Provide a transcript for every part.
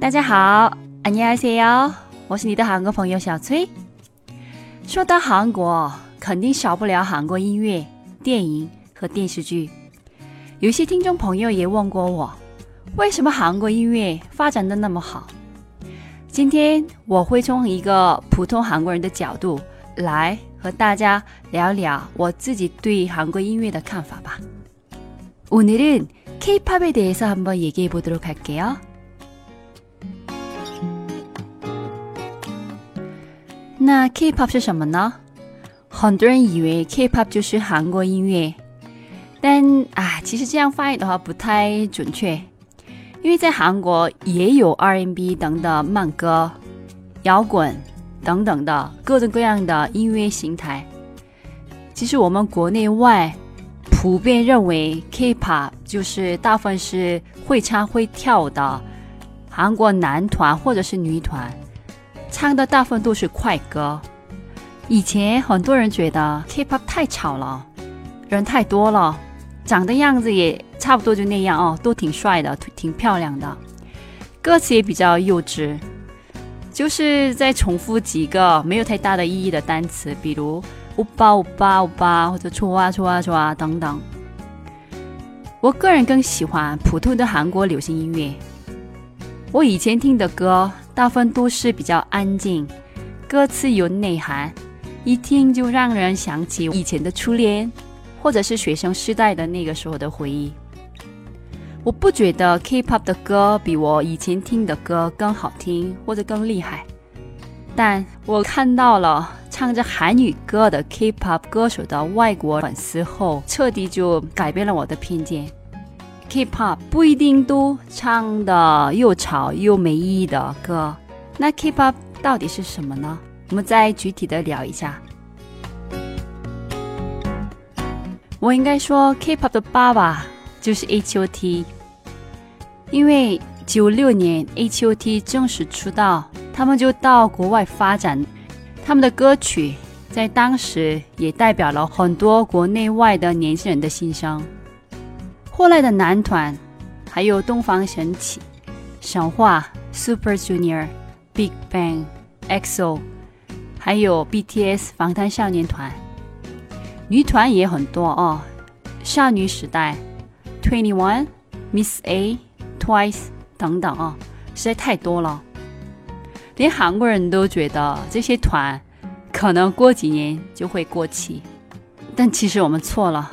大家好，안녕하세 요， 我是你的韩国朋友小崔。说到韩国，肯定少不了韩国音乐、电影和电视剧。有些听众朋友也问过我，为什么韩国音乐发展的那么好？今天我会从一个普通韩国人的角度来和大家聊聊我自己对韩国音乐的看法吧。오늘은 K-pop 에대해서한번얘기해보도록할게요 那 K-pop 是什么呢？很多人以为 K-pop 就是韩国音乐，但啊，其实这样翻译的话不太准确，因为在韩国也有 R&B 等的慢歌、摇滚等等的各种各样的音乐形态。其实我们国内外普遍认为 K-pop 就是大部分是会唱会跳的韩国男团或者是女团。唱的大部分都是快歌。以前很多人觉得 K-pop 太吵了，人太多了，长的样子也差不多就那样哦，都挺帅的，挺漂亮的，歌词也比较幼稚，就是在重复几个没有太大的意义的单词，比如“欧巴欧巴欧巴”或者“戳啊戳啊戳啊”等等。我个人更喜欢普通的韩国流行音乐。我以前听的歌。大部分都是比较安静，歌词有内涵，一听就让人想起以前的初恋，或者是学生时代的那个时候的回忆。我不觉得 K-pop 的歌比我以前听的歌更好听或者更厉害，但我看到了唱着韩语歌的 K-pop 歌手的外国粉丝后，彻底就改变了我的偏见。K-pop 不一定都唱的又吵又没意义的歌，那 K-pop 到底是什么呢？我们再具体的聊一下。我应该说 K-pop 的爸爸就是 H.O.T，因为九六年 H.O.T 正式出道，他们就到国外发展，他们的歌曲在当时也代表了很多国内外的年轻人的心声。过来的男团，还有东方神起、神话、Super Junior、Big Bang、EXO，还有 BTS 防弹少年团。女团也很多哦，少女时代、Twenty One、Miss A、Twice 等等哦，实在太多了，连韩国人都觉得这些团可能过几年就会过期，但其实我们错了。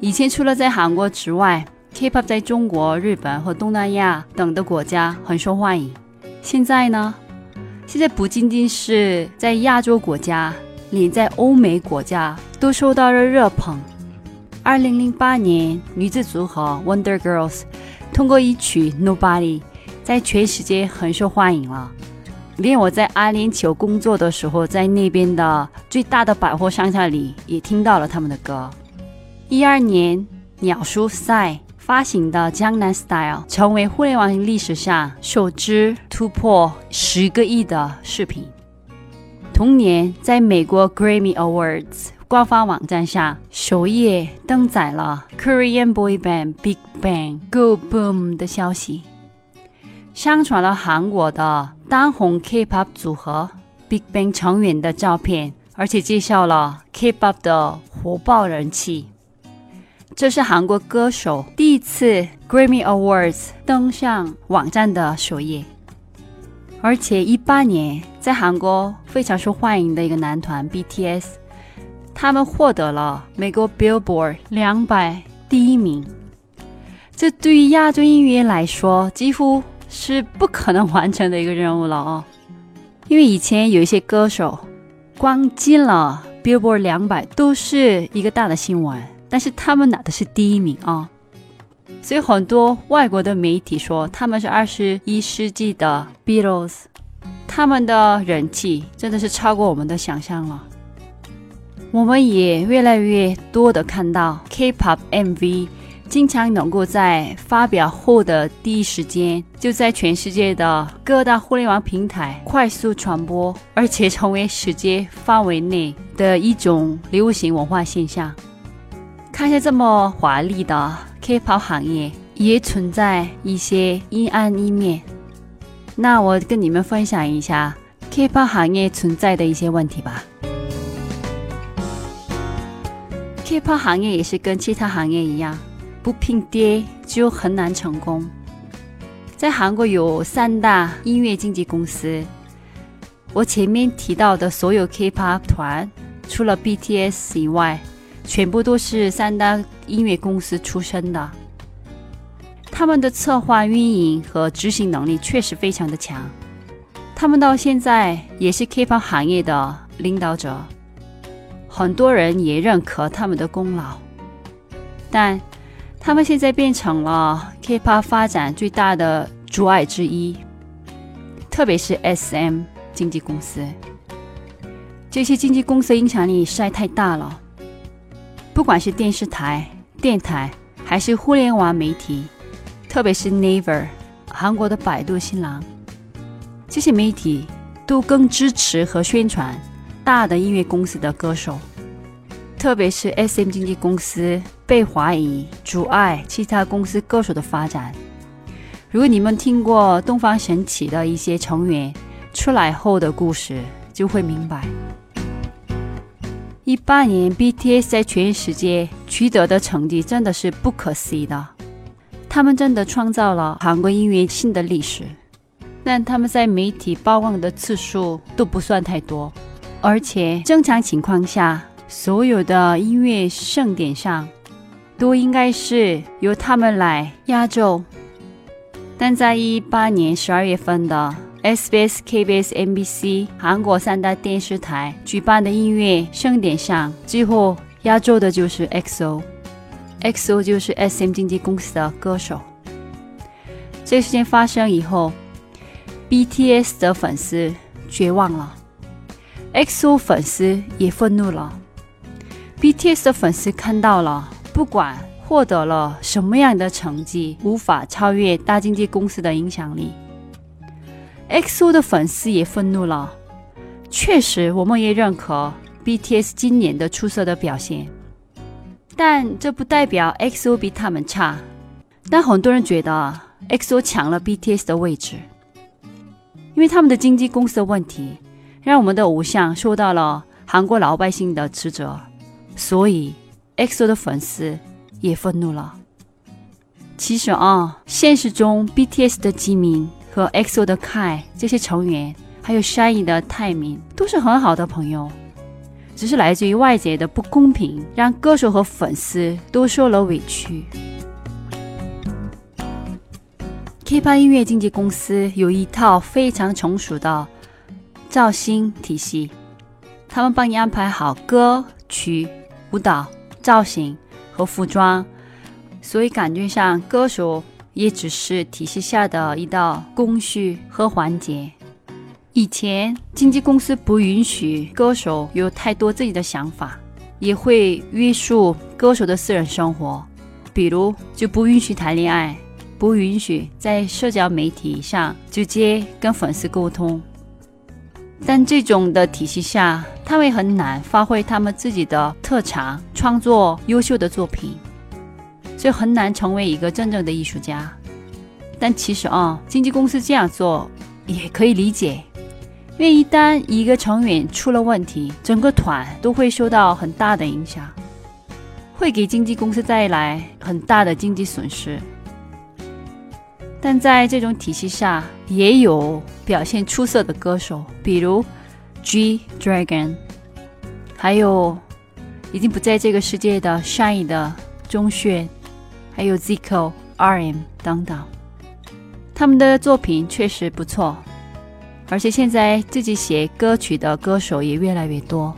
以前除了在韩国之外，K-pop 在中国、日本和东南亚等的国家很受欢迎。现在呢？现在不仅仅是在亚洲国家，连在欧美国家都受到了热捧。二零零八年，女子组合 Wonder Girls 通过一曲 Nobody 在全世界很受欢迎了。连我在阿联酋工作的时候，在那边的最大的百货商场里也听到了他们的歌。一二年，鸟叔赛发行的《江南 Style》成为互联网历史上首支突破十个亿的视频。同年，在美国 Grammy Awards 官方网站上首页登载了 Korean boy band Big Bang Go Boom 的消息，上传了韩国的当红 K-pop 组合 Big Bang 成员的照片，而且介绍了 K-pop 的火爆人气。这是韩国歌手第一次 Grammy Awards 登上网站的首页，而且一八年在韩国非常受欢迎的一个男团 BTS，他们获得了美国 Billboard 两百第一名。这对于亚洲音乐来说几乎是不可能完成的一个任务了哦，因为以前有一些歌手光进了 Billboard 两百都是一个大的新闻。但是他们拿的是第一名啊，所以很多外国的媒体说他们是二十一世纪的 Beatles，他们的人气真的是超过我们的想象了。我们也越来越多的看到 K-pop MV 经常能够在发表后的第一时间就在全世界的各大互联网平台快速传播，而且成为世界范围内的一种流行文化现象。看一下这么华丽的 K-pop 行业，也存在一些阴暗一面。那我跟你们分享一下 K-pop 行业存在的一些问题吧。K-pop 行业也是跟其他行业一样，不拼爹就很难成功。在韩国有三大音乐经纪公司，我前面提到的所有 K-pop 团，除了 BTS 以外，全部都是三大音乐公司出身的。他们的策划、运营和执行能力确实非常的强，他们到现在也是 K-pop 行业的领导者，很多人也认可他们的功劳。但他们现在变成了 K-pop 发展最大的阻碍之一，特别是 SM 经纪公司，这些经纪公司的影响力实在太大了，不管是电视台、电台还是互联网媒体。特别是 Naver，韩国的百度新浪，这些媒体都更支持和宣传大的音乐公司的歌手。特别是 SM 经纪公司被怀疑阻碍其他公司歌手的发展。如果你们听过东方神起的一些成员出来后的故事，就会明白。一八年 BTS 在全世界取得的成绩真的是不可思议的。他们真的创造了韩国音乐新的历史，但他们在媒体曝光的次数都不算太多，而且正常情况下，所有的音乐盛典上都应该是由他们来压轴。但在一八年十二月份的 SBS、KBS、MBC 韩国三大电视台举办的音乐盛典上，最后压轴的就是 XO。XO 就是 SM 经纪公司的歌手。这个事件发生以后，BTS 的粉丝绝望了，XO 粉丝也愤怒了。BTS 的粉丝看到了，不管获得了什么样的成绩，无法超越大经纪公司的影响力。XO 的粉丝也愤怒了。确实，我们也认可 BTS 今年的出色的表现。但这不代表 XO 比他们差。但很多人觉得 XO 抢了 BTS 的位置，因为他们的经纪公司的问题，让我们的偶像受到了韩国老百姓的指责，所以 XO 的粉丝也愤怒了。其实啊，现实中 BTS 的吉民和 XO 的 Kai 这些成员，还有 Shiny 的泰民，都是很好的朋友。只是来自于外界的不公平，让歌手和粉丝都受了委屈。K-pop 音乐经纪公司有一套非常成熟的造星体系，他们帮你安排好歌曲、舞蹈、造型和服装，所以感觉上歌手也只是体系下的一道工序和环节。以前经纪公司不允许歌手有太多自己的想法，也会约束歌手的私人生活，比如就不允许谈恋爱，不允许在社交媒体上直接跟粉丝沟通。但这种的体系下，他们很难发挥他们自己的特长，创作优秀的作品，所以很难成为一个真正的艺术家。但其实啊，经纪公司这样做也可以理解。因为一旦一个成员出了问题，整个团都会受到很大的影响，会给经纪公司带来很大的经济损失。但在这种体系下，也有表现出色的歌手，比如 G Dragon，还有已经不在这个世界的 Shine 的钟铉，还有 Zico、RM 等等，他们的作品确实不错。而且现在自己写歌曲的歌手也越来越多，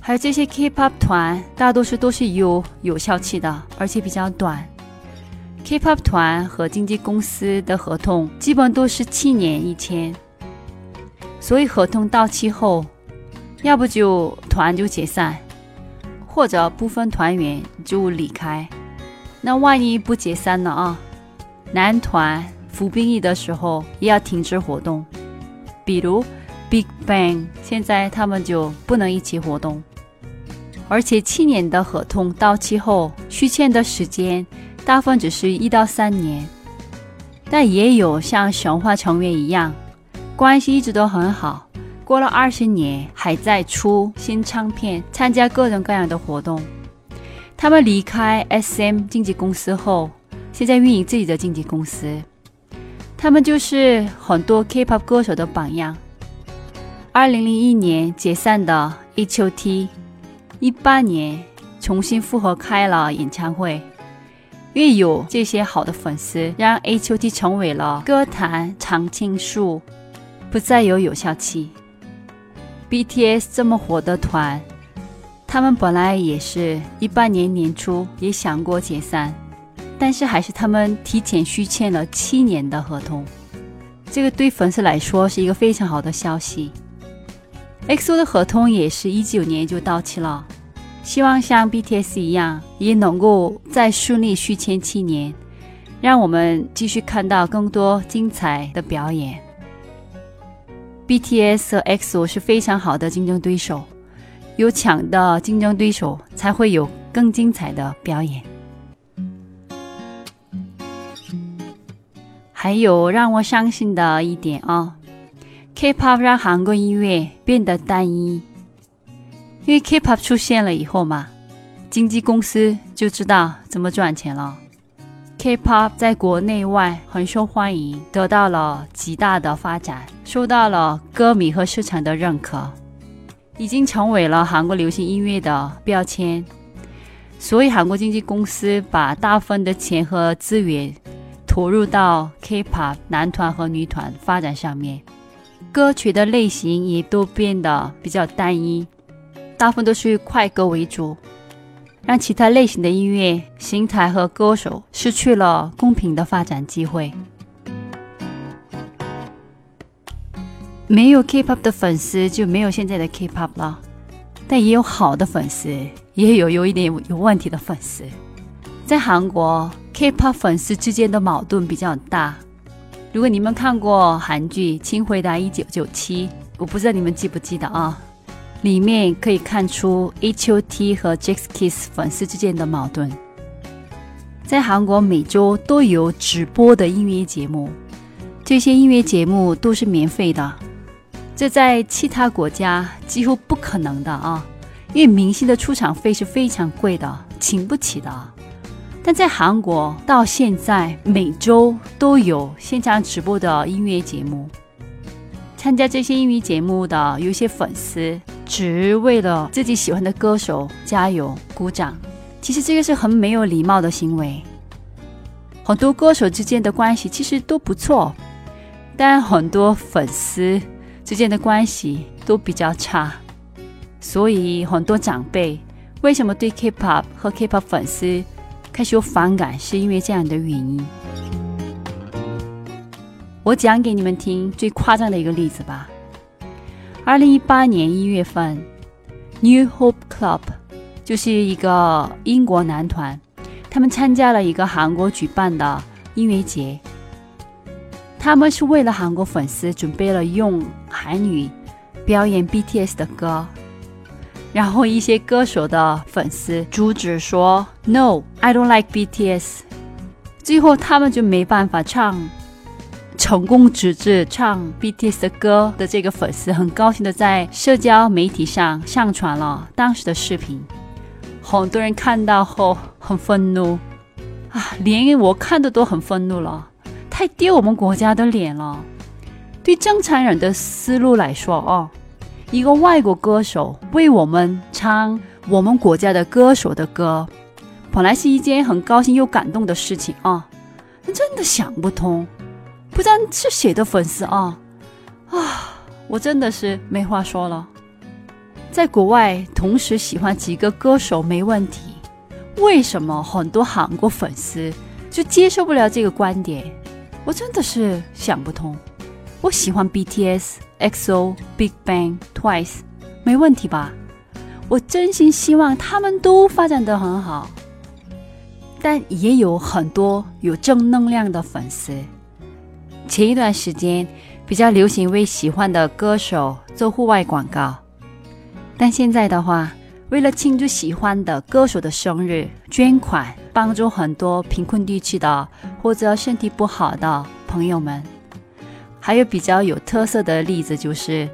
还有这些 K-pop 团，大多数都是有有效期的，而且比较短。K-pop 团和经纪公司的合同基本都是七年一签，所以合同到期后，要不就团就解散，或者部分团员就离开。那万一不解散了啊，男团。服兵役的时候也要停止活动，比如 Big Bang，现在他们就不能一起活动，而且七年的合同到期后续签的时间大部分只是一到三年，但也有像神话成员一样，关系一直都很好，过了二十年还在出新唱片，参加各种各样的活动。他们离开 SM 经纪公司后，现在运营自己的经纪公司。他们就是很多 K-pop 歌手的榜样。二零零一年解散的 H.O.T，一八年重新复合开了演唱会。因为有这些好的粉丝，让 H.O.T 成为了歌坛常青树，不再有有效期。BTS 这么火的团，他们本来也是一八年年初也想过解散，但是还是他们提前续签了七年的合同。这个对粉丝来说是一个非常好的消息。EXO 的合同也是一九年就到期了。希望像 BTS 一样，也能够再顺利续签七年，让我们继续看到更多精彩的表演。BTS 和 EXO 是非常好的竞争对手，有强的竞争对手才会有更精彩的表演。还有让我伤心的一点啊，K-pop 让韩国音乐变得单一。因为 K-pop 出现了以后嘛，经纪公司就知道怎么赚钱了。K-pop 在国内外很受欢迎，得到了极大的发展，受到了歌迷和市场的认可，已经成为了韩国流行音乐的标签。所以韩国经纪公司把大部分的钱和资源投入到 K-pop 男团和女团发展上面，歌曲的类型也都变得比较单一。大部分都是以快歌为主，让其他类型的音乐形态和歌手失去了公平的发展机会。没有 K-pop 的粉丝就没有现在的 K-pop 了，但也有好的粉丝，也有有一点有问题的粉丝。在韩国，K-pop 粉丝之间的矛盾比较大。如果你们看过韩剧《请回答一九九七》，我不知道你们记不记得啊？里面可以看出 H.O.T 和 j a x k i s s 粉丝之间的矛盾。在韩国，每周都有直播的音乐节目，这些音乐节目都是免费的，这在其他国家几乎不可能的啊！因为明星的出场费是非常贵的，请不起的。但在韩国，到现在每周都有现场直播的音乐节目。参加这些音乐节目的有些粉丝。只为了自己喜欢的歌手加油鼓掌，其实这个是很没有礼貌的行为。很多歌手之间的关系其实都不错，但很多粉丝之间的关系都比较差。所以很多长辈为什么对 K-pop 和 K-pop 粉丝开始有反感，是因为这样的原因。我讲给你们听最夸张的一个例子吧。二零一八年一月份，New Hope Club 就是一个英国男团，他们参加了一个韩国举办的音乐节。他们是为了韩国粉丝准备了用韩语表演 BTS 的歌，然后一些歌手的粉丝阻止说 “No，I don't like BTS”，最后他们就没办法唱。成功直至唱 BTS 的歌的这个粉丝很高兴的在社交媒体上上传了当时的视频，很多人看到后很愤怒啊，连我看的都很愤怒了，太丢我们国家的脸了。对正常人的思路来说哦，一个外国歌手为我们唱我们国家的歌手的歌，本来是一件很高兴又感动的事情啊，真的想不通。不知道是谁的粉丝啊，啊，我真的是没话说了。在国外同时喜欢几个歌手没问题，为什么很多韩国粉丝就接受不了这个观点？我真的是想不通。我喜欢 BTS、EXO、Big Bang、Twice，没问题吧？我真心希望他们都发展的很好，但也有很多有正能量的粉丝。前一段时间比较流行为喜欢的歌手做户外广告，但现在的话，为了庆祝喜欢的歌手的生日，捐款帮助很多贫困地区的或者身体不好的朋友们。还有比较有特色的例子，就是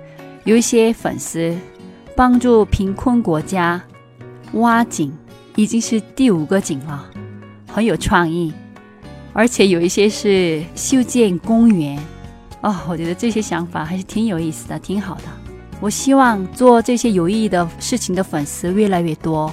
有一些粉丝帮助贫困国家挖井，已经是第五个井了，很有创意。而且有一些是修建公园，哦，我觉得这些想法还是挺有意思的，挺好的。我希望做这些有意义的事情的粉丝越来越多，